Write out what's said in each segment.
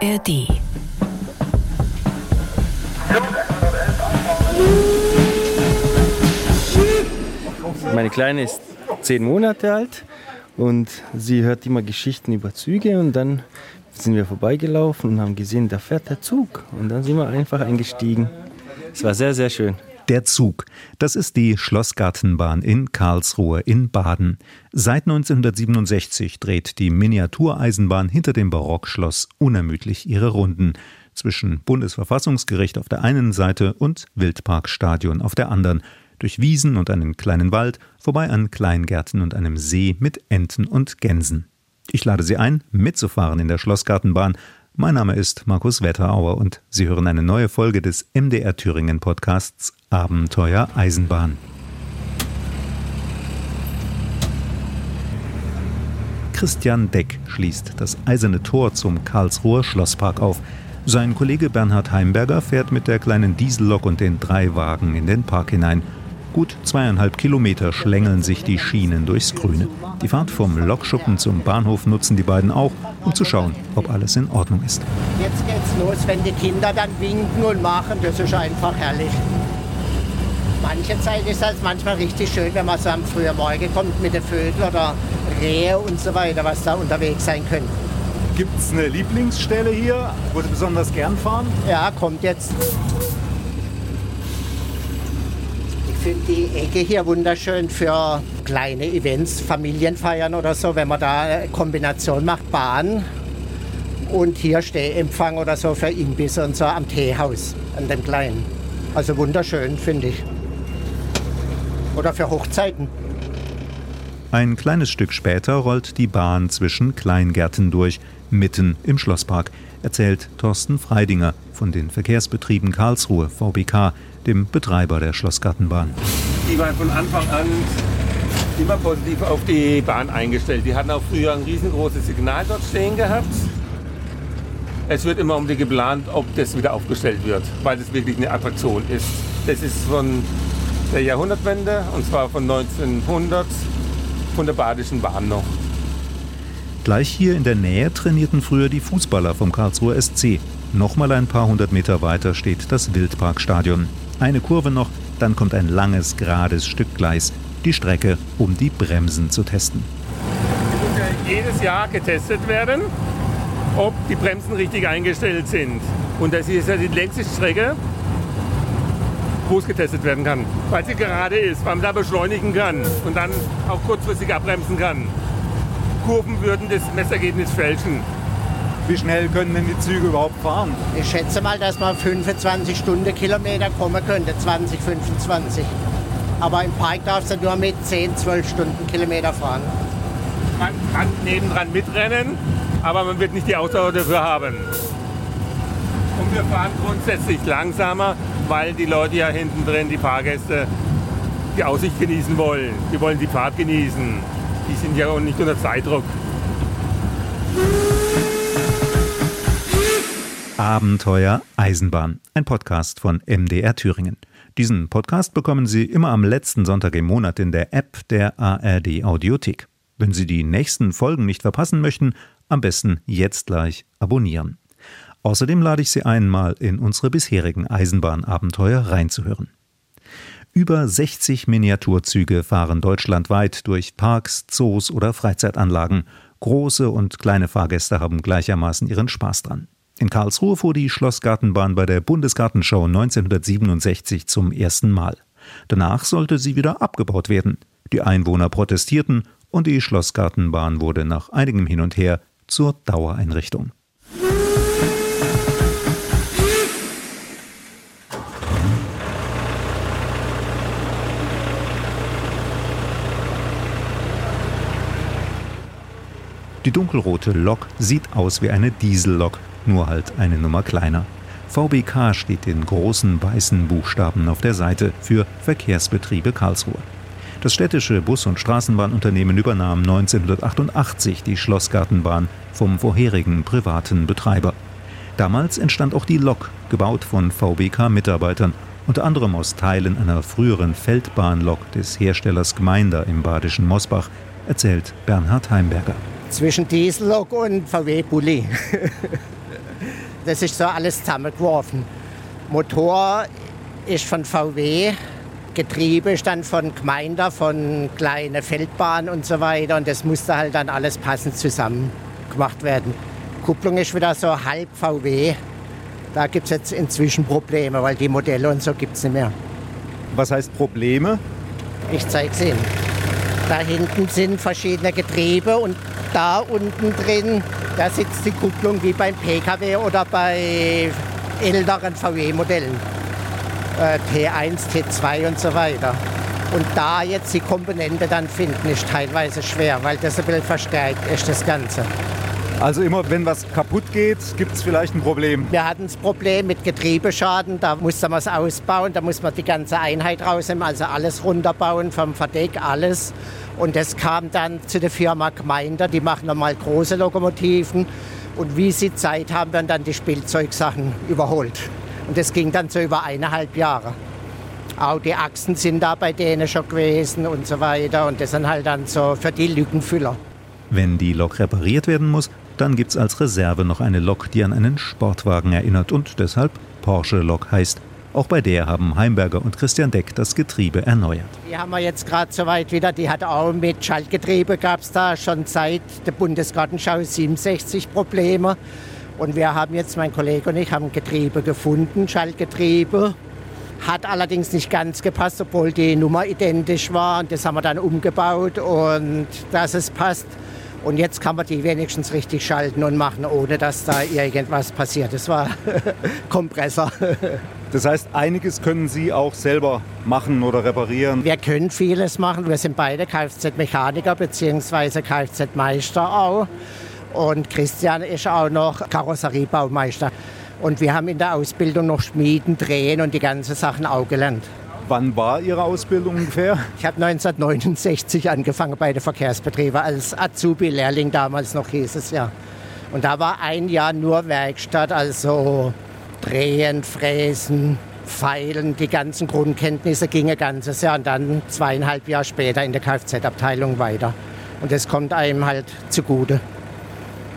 ARD. Meine Kleine ist zehn Monate alt und sie hört immer Geschichten über Züge und dann sind wir vorbeigelaufen und haben gesehen, da fährt der Zug und dann sind wir einfach eingestiegen. Es war sehr, sehr schön. Der Zug. Das ist die Schlossgartenbahn in Karlsruhe in Baden. Seit 1967 dreht die Miniatureisenbahn hinter dem Barockschloss unermüdlich ihre Runden zwischen Bundesverfassungsgericht auf der einen Seite und Wildparkstadion auf der anderen, durch Wiesen und einen kleinen Wald, vorbei an Kleingärten und einem See mit Enten und Gänsen. Ich lade Sie ein, mitzufahren in der Schlossgartenbahn mein Name ist Markus Wetterauer und Sie hören eine neue Folge des MDR Thüringen Podcasts Abenteuer Eisenbahn. Christian Deck schließt das eiserne Tor zum Karlsruher Schlosspark auf. Sein Kollege Bernhard Heimberger fährt mit der kleinen Diesellok und den drei Wagen in den Park hinein. Gut zweieinhalb Kilometer schlängeln sich die Schienen durchs Grüne. Die Fahrt vom Lokschuppen zum Bahnhof nutzen die beiden auch, um zu schauen, ob alles in Ordnung ist. Jetzt geht's los, wenn die Kinder dann winken und machen, das ist einfach herrlich. Manche Zeit ist es manchmal richtig schön, wenn man so am frühen Morgen kommt mit den Vögeln oder Rehe und so weiter, was da unterwegs sein können. Gibt es eine Lieblingsstelle hier, wo Sie besonders gern fahren? Ja, kommt jetzt. Finde die Ecke hier wunderschön für kleine Events, Familienfeiern oder so, wenn man da eine Kombination macht, Bahn und hier Stehempfang oder so für Imbiss und so am Teehaus, an dem kleinen. Also wunderschön, finde ich. Oder für Hochzeiten. Ein kleines Stück später rollt die Bahn zwischen Kleingärten durch, mitten im Schlosspark, erzählt Thorsten Freidinger von den Verkehrsbetrieben Karlsruhe VBK, dem Betreiber der Schlossgartenbahn. Die waren von Anfang an immer positiv auf die Bahn eingestellt. Die hatten auch früher ein riesengroßes Signal dort stehen gehabt. Es wird immer um die geplant, ob das wieder aufgestellt wird, weil es wirklich eine Attraktion ist. Das ist von der Jahrhundertwende und zwar von 1900 von der Badischen Bahn noch. Gleich hier in der Nähe trainierten früher die Fußballer vom Karlsruher SC. Nochmal ein paar hundert Meter weiter steht das Wildparkstadion. Eine Kurve noch, dann kommt ein langes, gerades Stück Gleis. Die Strecke, um die Bremsen zu testen. Es muss ja jedes Jahr getestet werden, ob die Bremsen richtig eingestellt sind. Und das ist ja die längste Strecke, wo es getestet werden kann. Weil sie gerade ist, weil man da beschleunigen kann und dann auch kurzfristig abbremsen kann. Kurven würden das Messergebnis fälschen. Wie schnell können denn die Züge überhaupt fahren? Ich schätze mal, dass man 25 Stundenkilometer kommen könnte, 20, 25. Aber im Park darfst du nur mit 10, 12 Stundenkilometer fahren. Man kann nebendran mitrennen, aber man wird nicht die Ausdauer dafür haben. Und wir fahren grundsätzlich langsamer, weil die Leute ja hinten drin, die Fahrgäste, die Aussicht genießen wollen. Die wollen die Fahrt genießen. Die sind ja auch nicht unter Zeitdruck. Abenteuer Eisenbahn, ein Podcast von MDR Thüringen. Diesen Podcast bekommen Sie immer am letzten Sonntag im Monat in der App der ARD Audiothek. Wenn Sie die nächsten Folgen nicht verpassen möchten, am besten jetzt gleich abonnieren. Außerdem lade ich Sie ein, mal in unsere bisherigen Eisenbahnabenteuer reinzuhören. Über 60 Miniaturzüge fahren deutschlandweit durch Parks, Zoos oder Freizeitanlagen. Große und kleine Fahrgäste haben gleichermaßen ihren Spaß dran. In Karlsruhe fuhr die Schlossgartenbahn bei der Bundesgartenschau 1967 zum ersten Mal. Danach sollte sie wieder abgebaut werden. Die Einwohner protestierten und die Schlossgartenbahn wurde nach einigem Hin und Her zur Dauereinrichtung. Die dunkelrote Lok sieht aus wie eine Diesellok nur halt eine Nummer kleiner. VBK steht in großen weißen Buchstaben auf der Seite für Verkehrsbetriebe Karlsruhe. Das städtische Bus- und Straßenbahnunternehmen übernahm 1988 die Schlossgartenbahn vom vorherigen privaten Betreiber. Damals entstand auch die Lok, gebaut von VBK-Mitarbeitern, unter anderem aus Teilen einer früheren Feldbahnlok des Herstellers Gmeinder im badischen Mosbach, erzählt Bernhard Heimberger. Zwischen Diesellok und VW-Bulli. Das ist so alles zusammengeworfen. Motor ist von VW, Getriebe ist dann von Gemeinde, von kleine Feldbahn und so weiter. Und das musste halt dann alles passend zusammen gemacht werden. Kupplung ist wieder so halb VW. Da gibt es jetzt inzwischen Probleme, weil die Modelle und so gibt es nicht mehr. Was heißt Probleme? Ich zeige es Ihnen. Da hinten sind verschiedene Getriebe und da unten drin, da sitzt die Kupplung wie beim Pkw oder bei älteren VW-Modellen. Äh, T1, T2 und so weiter. Und da jetzt die Komponente dann finden, ist teilweise schwer, weil das ein bisschen verstärkt ist, das Ganze. Also immer, wenn was kaputt geht, gibt es vielleicht ein Problem. Wir hatten das Problem mit Getriebeschaden, da musste man es ausbauen, da muss man die ganze Einheit rausnehmen, also alles runterbauen, vom Verdeck, alles. Und das kam dann zu der Firma Gemeinder, die machen nochmal große Lokomotiven. Und wie sie Zeit haben, werden dann die Spielzeugsachen überholt. Und das ging dann so über eineinhalb Jahre. Auch die Achsen sind da bei denen schon gewesen und so weiter. Und das sind halt dann so für die Lückenfüller. Wenn die Lok repariert werden muss, dann gibt es als Reserve noch eine Lok, die an einen Sportwagen erinnert und deshalb Porsche-Lok heißt. Auch bei der haben Heimberger und Christian Deck das Getriebe erneuert. Die haben wir jetzt gerade soweit wieder. Die hat auch mit Schaltgetriebe, gab es da schon seit der Bundesgartenschau 67 Probleme. Und wir haben jetzt, mein Kollege und ich, haben Getriebe gefunden, Schaltgetriebe. Hat allerdings nicht ganz gepasst, obwohl die Nummer identisch war. Und das haben wir dann umgebaut und dass es passt. Und jetzt kann man die wenigstens richtig schalten und machen, ohne dass da irgendwas passiert. Das war Kompressor. Das heißt, einiges können Sie auch selber machen oder reparieren. Wir können vieles machen. Wir sind beide Kfz-Mechaniker bzw. Kfz-Meister auch. Und Christian ist auch noch Karosseriebaumeister. Und wir haben in der Ausbildung noch Schmieden, Drehen und die ganzen Sachen auch gelernt. Wann war Ihre Ausbildung ungefähr? Ich habe 1969 angefangen bei den Verkehrsbetrieben als Azubi-Lehrling, damals noch hieß es ja. Und da war ein Jahr nur Werkstatt, also Drehen, Fräsen, Feilen, die ganzen Grundkenntnisse gingen ganzes Jahr und dann zweieinhalb Jahre später in der Kfz-Abteilung weiter. Und das kommt einem halt zugute.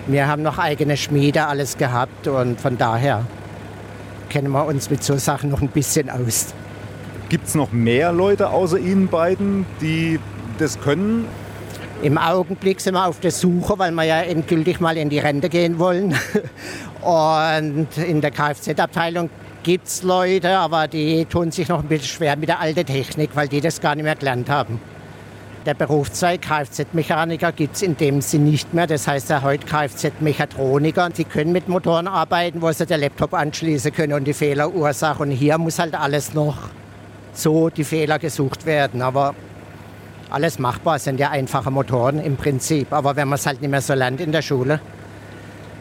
Wir haben noch eigene Schmiede, alles gehabt und von daher kennen wir uns mit so Sachen noch ein bisschen aus. Gibt es noch mehr Leute außer Ihnen beiden, die das können? Im Augenblick sind wir auf der Suche, weil wir ja endgültig mal in die Rente gehen wollen. Und in der Kfz-Abteilung gibt es Leute, aber die tun sich noch ein bisschen schwer mit der alten Technik, weil die das gar nicht mehr gelernt haben. Der Berufszweig Kfz-Mechaniker gibt es in dem Sinn nicht mehr. Das heißt ja heute Kfz-Mechatroniker. Sie können mit Motoren arbeiten, wo sie den Laptop anschließen können und die Fehlerursache. Und hier muss halt alles noch so die Fehler gesucht werden. Aber alles machbar, sind ja einfache Motoren im Prinzip. Aber wenn man es halt nicht mehr so lernt in der Schule.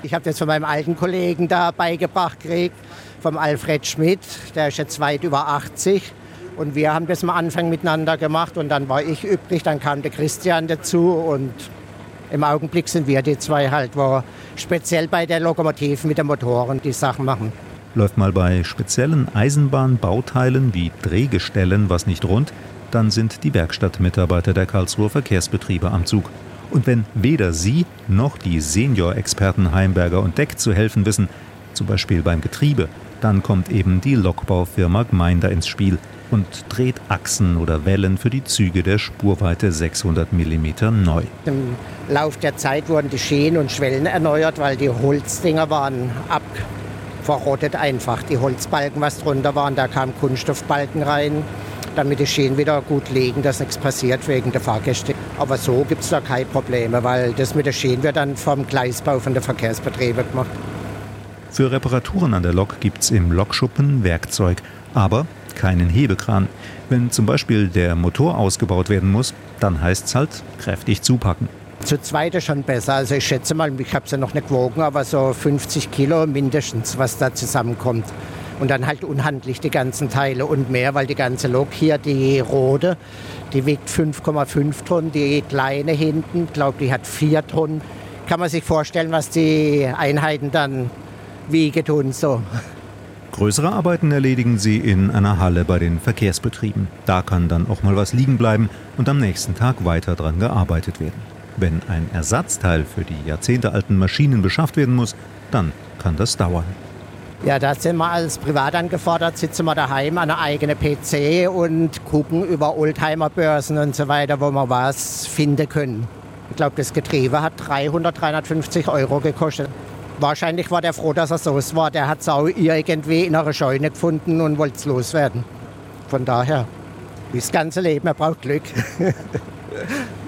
Ich habe das von meinem alten Kollegen da beigebracht gekriegt, vom Alfred Schmidt, der ist jetzt weit über 80. Und wir haben das am Anfang miteinander gemacht und dann war ich übrig, dann kam der Christian dazu und im Augenblick sind wir die zwei halt, wo speziell bei der Lokomotiven mit den Motoren die Sachen machen. Läuft mal bei speziellen Eisenbahnbauteilen wie Drehgestellen was nicht rund, dann sind die Werkstattmitarbeiter der Karlsruher Verkehrsbetriebe am Zug. Und wenn weder Sie noch die Senior-Experten Heimberger und Deck zu helfen wissen, zum Beispiel beim Getriebe, dann kommt eben die Lokbaufirma Gmeinder ins Spiel und dreht Achsen oder Wellen für die Züge der Spurweite 600 mm neu. Im Lauf der Zeit wurden die Schäen und Schwellen erneuert, weil die Holzdinger waren ab verrottet einfach. Die Holzbalken, was drunter waren, da kamen Kunststoffbalken rein, damit die Schienen wieder gut liegen, dass nichts passiert wegen der Fahrgäste. Aber so gibt es da keine Probleme, weil das mit der Schienen wird dann vom Gleisbau von der Verkehrsbetriebe gemacht. Für Reparaturen an der Lok gibt es im Lokschuppen Werkzeug, aber keinen Hebekran. Wenn zum Beispiel der Motor ausgebaut werden muss, dann heißt es halt kräftig zupacken. Zu zweit schon besser. Also ich schätze mal, ich habe es ja noch nicht gewogen, aber so 50 Kilo mindestens, was da zusammenkommt. Und dann halt unhandlich die ganzen Teile und mehr, weil die ganze Lok hier, die rote, die wiegt 5,5 Tonnen, die kleine hinten, glaube die hat 4 Tonnen. Kann man sich vorstellen, was die Einheiten dann wiegen tun so. Größere Arbeiten erledigen sie in einer Halle bei den Verkehrsbetrieben. Da kann dann auch mal was liegen bleiben und am nächsten Tag weiter dran gearbeitet werden. Wenn ein Ersatzteil für die jahrzehntealten Maschinen beschafft werden muss, dann kann das dauern. Ja, da sind wir als privat angefordert, sitzen wir daheim an einer eigenen PC und gucken über Oldtimer-Börsen und so weiter, wo wir was finden können. Ich glaube, das Getriebe hat 300, 350 Euro gekostet. Wahrscheinlich war der froh, dass er so war. Der hat es auch irgendwie in einer Scheune gefunden und wollte es loswerden. Von daher, das ganze Leben, er braucht Glück.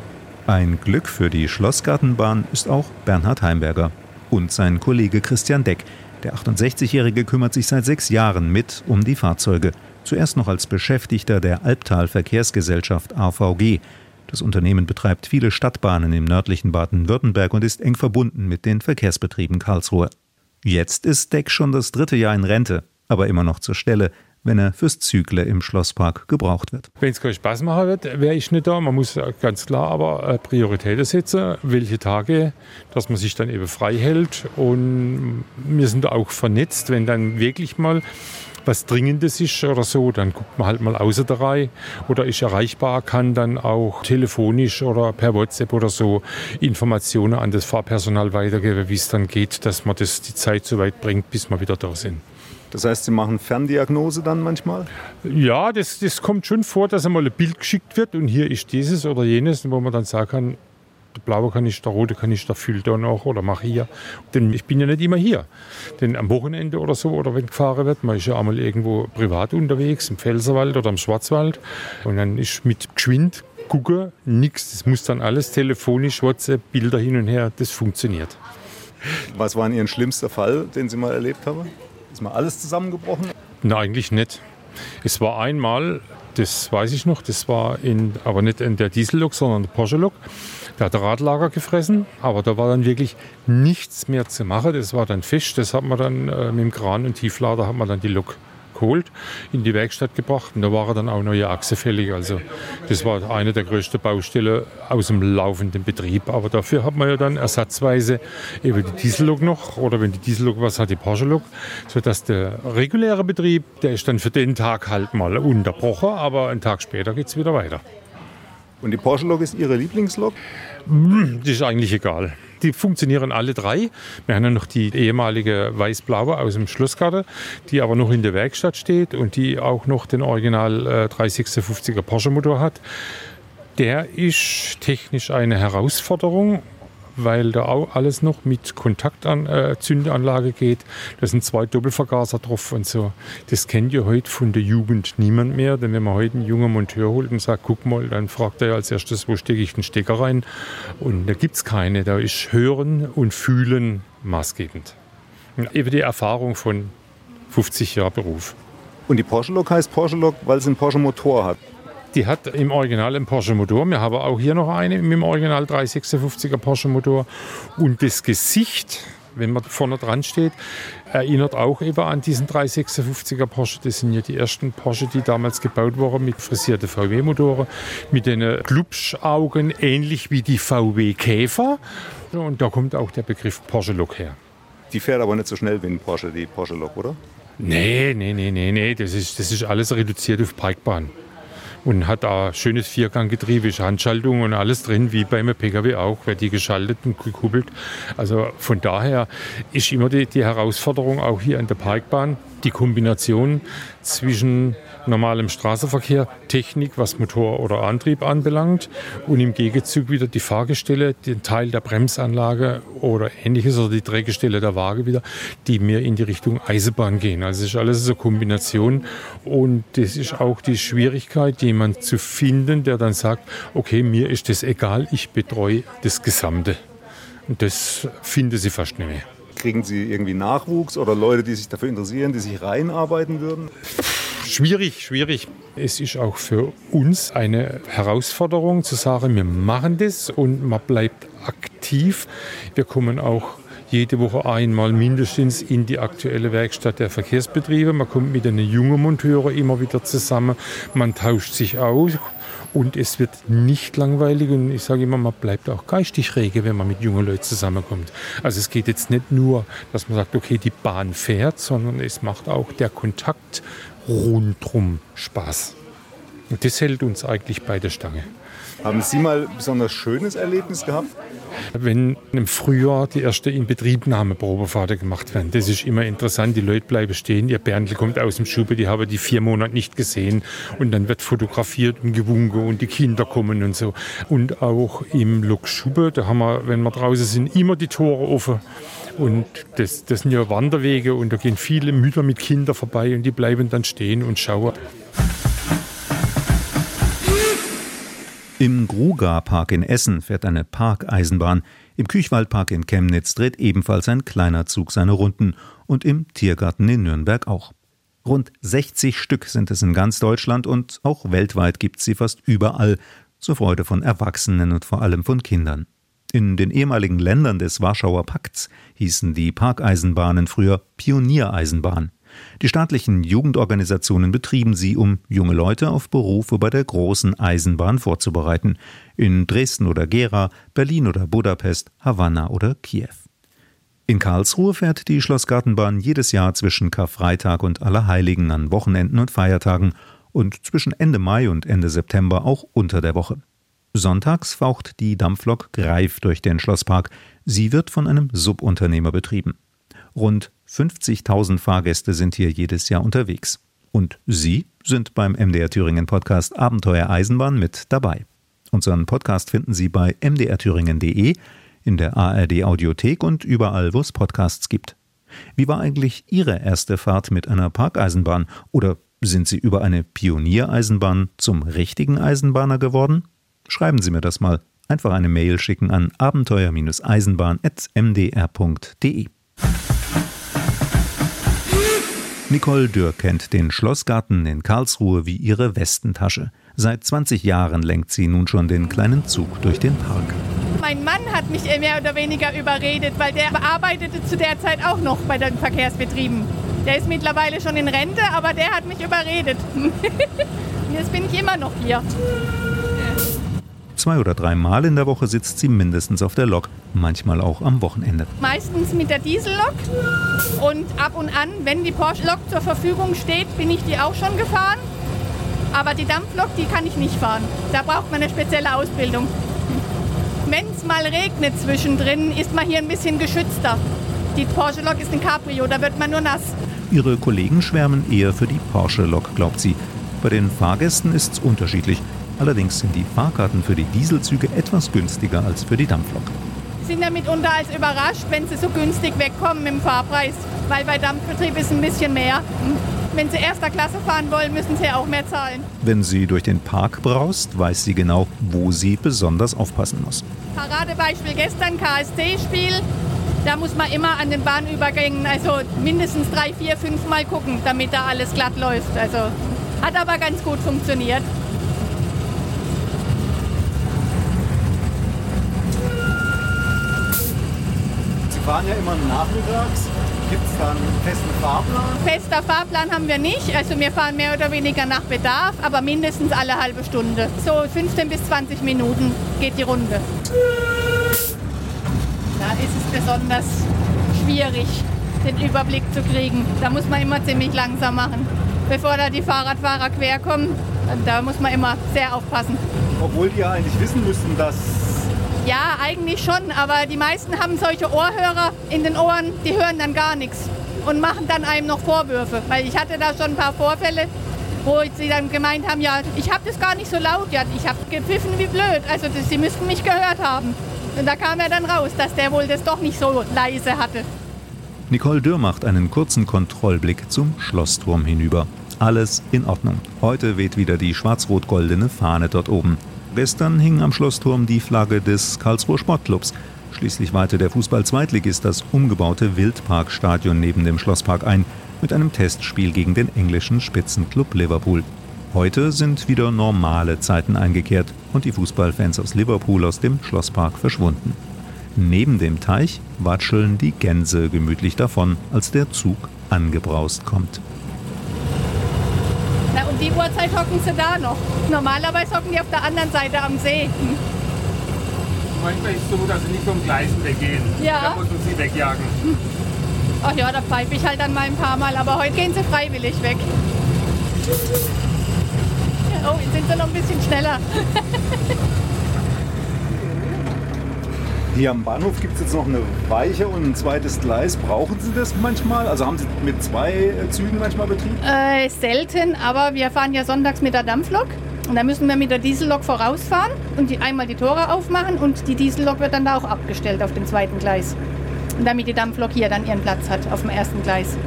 Ein Glück für die Schlossgartenbahn ist auch Bernhard Heimberger und sein Kollege Christian Deck. Der 68-Jährige kümmert sich seit sechs Jahren mit um die Fahrzeuge. Zuerst noch als Beschäftigter der Albtal Verkehrsgesellschaft AVG. Das Unternehmen betreibt viele Stadtbahnen im nördlichen Baden-Württemberg und ist eng verbunden mit den Verkehrsbetrieben Karlsruhe. Jetzt ist Deck schon das dritte Jahr in Rente, aber immer noch zur Stelle, wenn er fürs Zügle im Schlosspark gebraucht wird. Wenn es keinen Spaß machen wird, wäre ich nicht da. Man muss ganz klar aber äh, Prioritäten setzen, welche Tage, dass man sich dann eben frei hält. Und wir sind auch vernetzt, wenn dann wirklich mal was Dringendes ist oder so, dann guckt man halt mal außer der Reihe oder ist erreichbar, kann dann auch telefonisch oder per WhatsApp oder so Informationen an das Fahrpersonal weitergeben, wie es dann geht, dass man das die Zeit so weit bringt, bis wir wieder da sind. Das heißt, Sie machen Ferndiagnose dann manchmal? Ja, das, das kommt schon vor, dass einmal ein Bild geschickt wird und hier ist dieses oder jenes, wo man dann sagen kann, der blaue Kanister, der rote Kanister füllt da noch oder mach hier. Denn ich bin ja nicht immer hier. Denn am Wochenende oder so, oder wenn gefahren wird, man ist ja einmal irgendwo privat unterwegs, im Pfälzerwald oder im Schwarzwald. Und dann ist mit geschwind gucken, nichts. Das muss dann alles telefonisch, WhatsApp, Bilder hin und her, das funktioniert. Was war Ihr schlimmster Fall, den Sie mal erlebt haben? Ist mal alles zusammengebrochen? Nein, eigentlich nicht. Es war einmal, das weiß ich noch, das war in, aber nicht in der Diesellok, sondern in der Porsche-Lok. Da hat der Radlager gefressen, aber da war dann wirklich nichts mehr zu machen. Das war dann Fisch, das hat man dann äh, mit dem Kran und Tieflader hat man dann die Lok geholt, in die Werkstatt gebracht und da war dann auch neue Achse fällig. Also das war eine der größten Baustellen aus dem laufenden Betrieb. Aber dafür hat man ja dann ersatzweise eben die Diesellok noch oder wenn die Diesellok was hat, die Porsche-Lok, sodass der reguläre Betrieb, der ist dann für den Tag halt mal unterbrochen, aber einen Tag später geht es wieder weiter. Und die Porsche-Lok ist Ihre Lieblingslok? Das ist eigentlich egal. Die funktionieren alle drei. Wir haben ja noch die ehemalige weiß-blaue aus dem Schlossgarten, die aber noch in der Werkstatt steht und die auch noch den Original äh, 356er Porsche Motor hat. Der ist technisch eine Herausforderung weil da auch alles noch mit Kontaktzündanlage äh, geht. Da sind zwei Doppelvergaser drauf und so. Das kennt ja heute von der Jugend niemand mehr, denn wenn man heute einen jungen Monteur holt und sagt, guck mal, dann fragt er ja als erstes, wo stecke ich den Stecker rein? Und da gibt es keine. Da ist Hören und Fühlen maßgebend. Eben die Erfahrung von 50 Jahren Beruf. Und die Porsche-Lok heißt Porsche-Lok, weil es einen Porsche-Motor hat. Die hat im Original einen Porsche Motor. Wir haben auch hier noch eine dem Original 356er Porsche Motor. Und das Gesicht, wenn man vorne dran steht, erinnert auch eben an diesen 356er Porsche. Das sind ja die ersten Porsche, die damals gebaut wurden mit frisierten VW-Motoren, mit den Glubschaugen, ähnlich wie die VW Käfer. Und da kommt auch der Begriff Porsche Lok her. Die fährt aber nicht so schnell wie ein Porsche, die Porsche Lok, oder? Nee, nee, nee, nee, nee. Das ist, das ist alles reduziert auf Parkbahn und hat da schönes Vierganggetriebe, Handschaltung und alles drin, wie beim PKW auch, wird die geschaltet und gekuppelt. Also von daher ist immer die, die Herausforderung auch hier an der Parkbahn, die Kombination zwischen normalem Straßenverkehr, Technik, was Motor oder Antrieb anbelangt und im Gegenzug wieder die Fahrgestelle, den Teil der Bremsanlage oder ähnliches oder die Drehgestelle der Waage wieder, die mehr in die Richtung Eisenbahn gehen. Also es ist alles so eine Kombination und das ist auch die Schwierigkeit, jemanden zu finden, der dann sagt, okay, mir ist das egal, ich betreue das Gesamte. Und das finden sie fast nicht mehr. Kriegen Sie irgendwie Nachwuchs oder Leute, die sich dafür interessieren, die sich reinarbeiten würden? Schwierig, schwierig. Es ist auch für uns eine Herausforderung zu sagen, wir machen das und man bleibt aktiv. Wir kommen auch jede Woche einmal mindestens in die aktuelle Werkstatt der Verkehrsbetriebe. Man kommt mit den jungen Monteuren immer wieder zusammen. Man tauscht sich aus und es wird nicht langweilig und ich sage immer, man bleibt auch geistig rege, wenn man mit jungen Leuten zusammenkommt. Also es geht jetzt nicht nur, dass man sagt, okay, die Bahn fährt, sondern es macht auch der Kontakt rundrum Spaß. Und das hält uns eigentlich bei der Stange. Haben Sie mal ein besonders schönes Erlebnis gehabt? Wenn im Frühjahr die erste Inbetriebnahmeprobefahrt gemacht werden, das ist immer interessant. Die Leute bleiben stehen, ihr Berndl kommt aus dem Schube, die haben die vier Monate nicht gesehen und dann wird fotografiert und gewunken und die Kinder kommen und so. Und auch im Lokschube, da haben wir, wenn wir draußen sind, immer die Tore offen. Und das, das sind ja Wanderwege und da gehen viele Mütter mit Kindern vorbei und die bleiben dann stehen und schauen. Im Gruga-Park in Essen fährt eine Parkeisenbahn. Im Küchwaldpark in Chemnitz dreht ebenfalls ein kleiner Zug seine Runden und im Tiergarten in Nürnberg auch. Rund 60 Stück sind es in ganz Deutschland und auch weltweit gibt es sie fast überall, zur Freude von Erwachsenen und vor allem von Kindern. In den ehemaligen Ländern des Warschauer Pakts hießen die Parkeisenbahnen früher Pioniereisenbahn. Die staatlichen Jugendorganisationen betrieben sie, um junge Leute auf Berufe bei der großen Eisenbahn vorzubereiten. In Dresden oder Gera, Berlin oder Budapest, Havanna oder Kiew. In Karlsruhe fährt die Schlossgartenbahn jedes Jahr zwischen Karfreitag und Allerheiligen an Wochenenden und Feiertagen und zwischen Ende Mai und Ende September auch unter der Woche. Sonntags faucht die Dampflok Greif durch den Schlosspark. Sie wird von einem Subunternehmer betrieben. Rund 50.000 Fahrgäste sind hier jedes Jahr unterwegs. Und Sie sind beim MDR Thüringen Podcast Abenteuer Eisenbahn mit dabei. Unseren Podcast finden Sie bei mdrthüringen.de, in der ARD Audiothek und überall, wo es Podcasts gibt. Wie war eigentlich Ihre erste Fahrt mit einer Parkeisenbahn? Oder sind Sie über eine Pioniereisenbahn zum richtigen Eisenbahner geworden? Schreiben Sie mir das mal. Einfach eine Mail schicken an abenteuer-eisenbahn.mdr.de. Nicole Dürr kennt den Schlossgarten in Karlsruhe wie ihre Westentasche. Seit 20 Jahren lenkt sie nun schon den kleinen Zug durch den Park. Mein Mann hat mich mehr oder weniger überredet, weil der arbeitete zu der Zeit auch noch bei den Verkehrsbetrieben. Der ist mittlerweile schon in Rente, aber der hat mich überredet. Jetzt bin ich immer noch hier. Zwei oder dreimal in der Woche sitzt sie mindestens auf der Lok, manchmal auch am Wochenende. Meistens mit der Diesellok und ab und an, wenn die Porsche-Lok zur Verfügung steht, bin ich die auch schon gefahren. Aber die Dampflok, die kann ich nicht fahren. Da braucht man eine spezielle Ausbildung. Wenn es mal regnet zwischendrin, ist man hier ein bisschen geschützter. Die Porsche-Lok ist ein Cabrio, da wird man nur nass. Ihre Kollegen schwärmen eher für die Porsche-Lok, glaubt sie. Bei den Fahrgästen ist es unterschiedlich. Allerdings sind die Fahrkarten für die Dieselzüge etwas günstiger als für die Dampflok. Sie sind ja mitunter als überrascht, wenn sie so günstig wegkommen im Fahrpreis, weil bei Dampfbetrieb ist ein bisschen mehr. Wenn Sie erster Klasse fahren wollen, müssen Sie auch mehr zahlen. Wenn sie durch den Park braust, weiß sie genau, wo sie besonders aufpassen muss. Paradebeispiel gestern KST-Spiel. Da muss man immer an den Bahnübergängen, also mindestens drei, vier, fünf Mal gucken, damit da alles glatt läuft. Also hat aber ganz gut funktioniert. Sie fahren ja immer nachmittags. Gibt es da einen festen Fahrplan? Fester Fahrplan haben wir nicht. Also wir fahren mehr oder weniger nach Bedarf, aber mindestens alle halbe Stunde. So 15 bis 20 Minuten geht die Runde. Da ist es besonders schwierig, den Überblick zu kriegen. Da muss man immer ziemlich langsam machen, bevor da die Fahrradfahrer quer kommen. Da muss man immer sehr aufpassen. Obwohl die ja eigentlich wissen müssten, dass Ja, eigentlich schon, aber die meisten haben solche Ohrhörer in den Ohren, die hören dann gar nichts und machen dann einem noch Vorwürfe. Weil ich hatte da schon ein paar Vorfälle, wo sie dann gemeint haben, ja, ich habe das gar nicht so laut, ja, ich habe gepfiffen wie blöd, also das, sie müssten mich gehört haben. Und da kam ja dann raus, dass der wohl das doch nicht so leise hatte. Nicole Dürr macht einen kurzen Kontrollblick zum Schlossturm hinüber. Alles in Ordnung. Heute weht wieder die schwarz-rot-goldene Fahne dort oben. Gestern hing am Schlossturm die Flagge des Karlsruher Sportclubs. Schließlich weihte der Fußball-Zweitligist das umgebaute Wildparkstadion neben dem Schlosspark ein, mit einem Testspiel gegen den englischen Spitzenclub Liverpool. Heute sind wieder normale Zeiten eingekehrt und die Fußballfans aus Liverpool aus dem Schlosspark verschwunden. Neben dem Teich watscheln die Gänse gemütlich davon, als der Zug angebraust kommt. Die Uhrzeit hocken sie da noch. Normalerweise hocken die auf der anderen Seite am See. Hm. Manchmal ist es so, dass sie nicht vom Gleisen weggehen. Ja. Da muss man sie wegjagen. Ach ja, da pfeife ich halt dann mal ein paar Mal, aber heute gehen sie freiwillig weg. Oh, jetzt sind sie noch ein bisschen schneller. Hier am Bahnhof gibt es jetzt noch eine Weiche und ein zweites Gleis. Brauchen Sie das manchmal? Also haben Sie mit zwei Zügen manchmal Betrieb? Äh, selten, aber wir fahren ja sonntags mit der Dampflok. Und da müssen wir mit der Diesellok vorausfahren und die, einmal die Tore aufmachen und die Diesellok wird dann da auch abgestellt auf dem zweiten Gleis. Und damit die Dampflok hier dann ihren Platz hat auf dem ersten Gleis.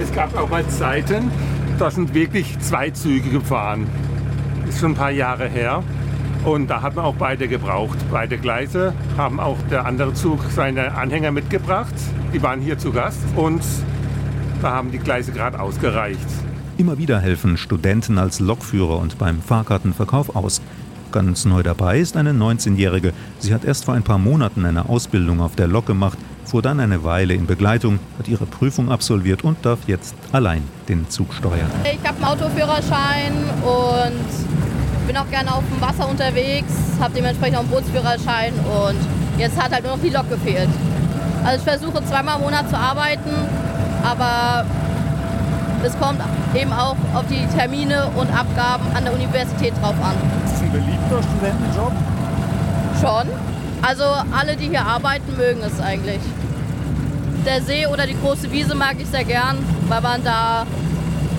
Es gab auch mal Zeiten, da sind wirklich zwei Züge gefahren. Ist schon ein paar Jahre her. Und da hat man auch beide gebraucht. Beide Gleise haben auch der andere Zug seine Anhänger mitgebracht. Die waren hier zu Gast und da haben die Gleise gerade ausgereicht. Immer wieder helfen Studenten als Lokführer und beim Fahrkartenverkauf aus. Ganz neu dabei ist eine 19-Jährige. Sie hat erst vor ein paar Monaten eine Ausbildung auf der Lok gemacht, fuhr dann eine Weile in Begleitung, hat ihre Prüfung absolviert und darf jetzt allein den Zug steuern. Ich habe einen Autoführerschein und bin auch gerne auf dem Wasser unterwegs, habe dementsprechend auch einen Bootsführerschein und jetzt hat halt nur noch die Lok gefehlt. Also ich versuche zweimal im Monat zu arbeiten, aber es kommt eben auch auf die Termine und Abgaben an der Universität drauf an. Ist das ein beliebter Studentenjob? Schon. Also alle, die hier arbeiten, mögen es eigentlich. Der See oder die große Wiese mag ich sehr gern, weil man da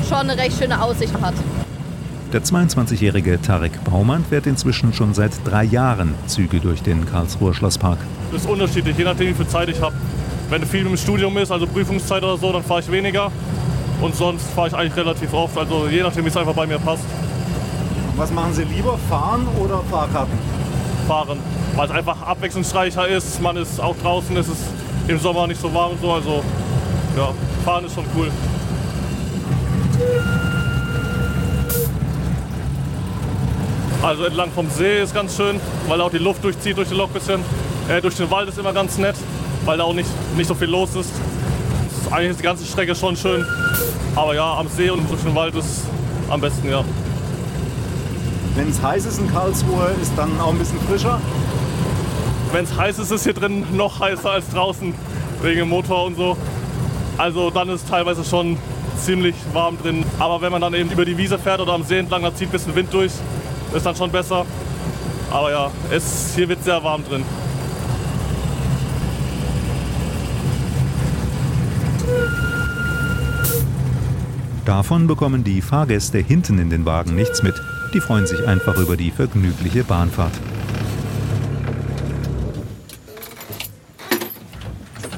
schon eine recht schöne Aussicht hat. Der 22-jährige Tarek Baumann fährt inzwischen schon seit drei Jahren Züge durch den Karlsruher Schlosspark. Das ist unterschiedlich, je nachdem, wie viel Zeit ich habe. Wenn viel im Studium ist, also Prüfungszeit oder so, dann fahre ich weniger. Und sonst fahre ich eigentlich relativ oft, also je nachdem, wie es einfach bei mir passt. Was machen Sie lieber, fahren oder Fahrkarten? Fahren, weil es einfach abwechslungsreicher ist. Man ist auch draußen, es ist im Sommer nicht so warm und so. Also ja, fahren ist schon cool. Also entlang vom See ist ganz schön, weil auch die Luft durchzieht durch die Lok ein bisschen. Äh, durch den Wald ist immer ganz nett, weil da auch nicht, nicht so viel los ist. ist. Eigentlich ist die ganze Strecke schon schön. Aber ja, am See und durch den Wald ist am besten, ja. Wenn es heiß ist in Karlsruhe, ist dann auch ein bisschen frischer. Wenn es heiß ist, ist es hier drin noch heißer als draußen, wegen dem Motor und so. Also dann ist es teilweise schon ziemlich warm drin. Aber wenn man dann eben über die Wiese fährt oder am See entlang, dann zieht ein bisschen Wind durch. Ist dann schon besser. Aber ja, es, hier wird sehr warm drin. Davon bekommen die Fahrgäste hinten in den Wagen nichts mit. Die freuen sich einfach über die vergnügliche Bahnfahrt.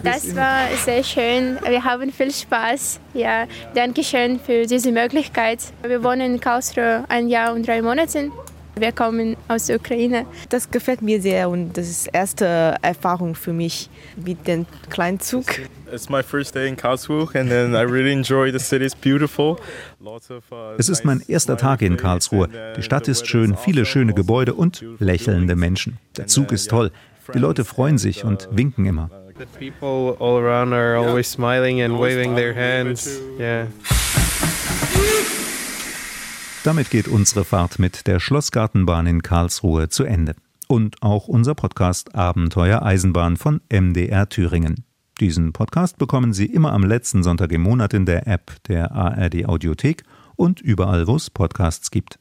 Das war sehr schön. Wir haben viel Spaß. Ja, danke schön für diese Möglichkeit. Wir wohnen in Karlsruhe ein Jahr und drei Monate. Wir kommen aus der Ukraine. Das gefällt mir sehr und das ist erste Erfahrung für mich mit dem kleinen Zug. It's my first day in Karlsruhe and then I really enjoy the city. It's beautiful. Es ist mein erster Tag in Karlsruhe. Die Stadt ist schön, viele schöne Gebäude und lächelnde Menschen. Der Zug ist toll. Die Leute freuen sich und winken immer. The people all around are always smiling and waving their hands. Yeah. Damit geht unsere Fahrt mit der Schlossgartenbahn in Karlsruhe zu Ende. Und auch unser Podcast Abenteuer Eisenbahn von MDR Thüringen. Diesen Podcast bekommen Sie immer am letzten Sonntag im Monat in der App der ARD Audiothek und überall, wo es Podcasts gibt.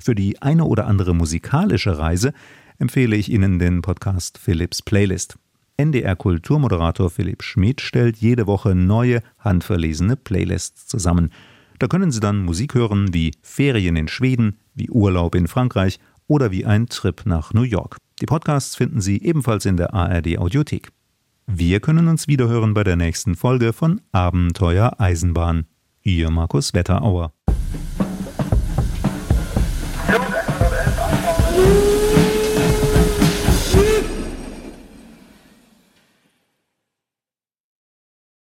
Für die eine oder andere musikalische Reise empfehle ich Ihnen den Podcast Philips Playlist. NDR-Kulturmoderator Philipp Schmid stellt jede Woche neue, handverlesene Playlists zusammen. Da können Sie dann Musik hören wie Ferien in Schweden, wie Urlaub in Frankreich oder wie ein Trip nach New York. Die Podcasts finden Sie ebenfalls in der ARD Audiothek. Wir können uns wiederhören bei der nächsten Folge von Abenteuer Eisenbahn. Ihr Markus Wetterauer.